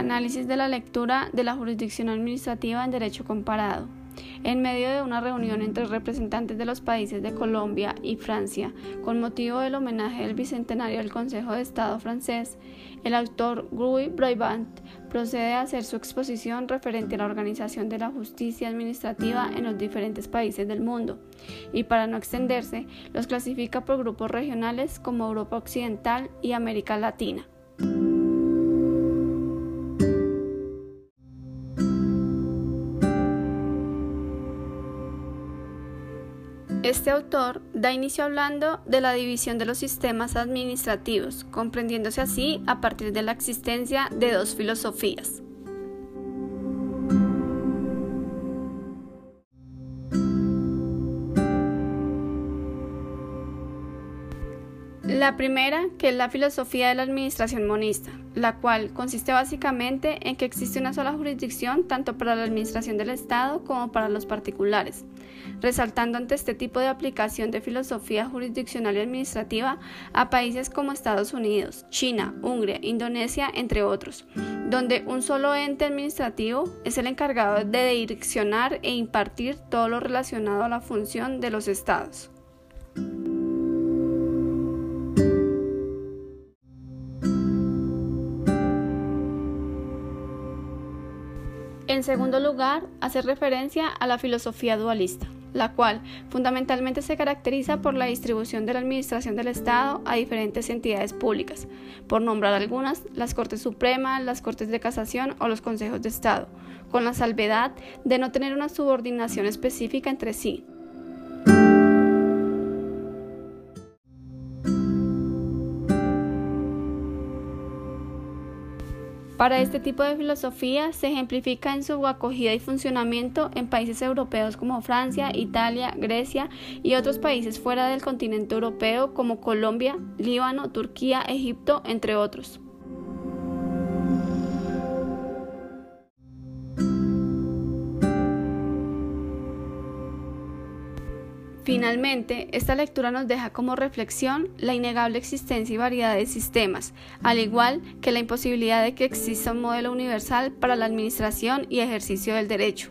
Análisis de la lectura de la jurisdicción administrativa en derecho comparado. En medio de una reunión entre representantes de los países de Colombia y Francia, con motivo del homenaje del bicentenario del Consejo de Estado francés, el autor Guy Braibant procede a hacer su exposición referente a la organización de la justicia administrativa en los diferentes países del mundo, y para no extenderse, los clasifica por grupos regionales como Europa Occidental y América Latina. Este autor da inicio hablando de la división de los sistemas administrativos, comprendiéndose así a partir de la existencia de dos filosofías. La primera, que es la filosofía de la administración monista, la cual consiste básicamente en que existe una sola jurisdicción tanto para la administración del Estado como para los particulares, resaltando ante este tipo de aplicación de filosofía jurisdiccional y administrativa a países como Estados Unidos, China, Hungría, Indonesia, entre otros, donde un solo ente administrativo es el encargado de direccionar e impartir todo lo relacionado a la función de los estados. En segundo lugar, hace referencia a la filosofía dualista, la cual fundamentalmente se caracteriza por la distribución de la administración del Estado a diferentes entidades públicas, por nombrar algunas, las Cortes Supremas, las Cortes de Casación o los Consejos de Estado, con la salvedad de no tener una subordinación específica entre sí, Para este tipo de filosofía se ejemplifica en su acogida y funcionamiento en países europeos como Francia, Italia, Grecia y otros países fuera del continente europeo como Colombia, Líbano, Turquía, Egipto, entre otros. Finalmente, esta lectura nos deja como reflexión la innegable existencia y variedad de sistemas, al igual que la imposibilidad de que exista un modelo universal para la administración y ejercicio del derecho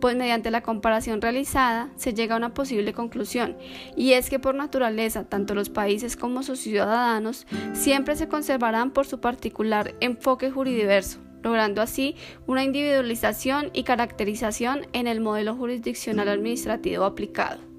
pues mediante la comparación realizada se llega a una posible conclusión, y es que por naturaleza tanto los países como sus ciudadanos siempre se conservarán por su particular enfoque juridiverso, logrando así una individualización y caracterización en el modelo jurisdiccional administrativo aplicado.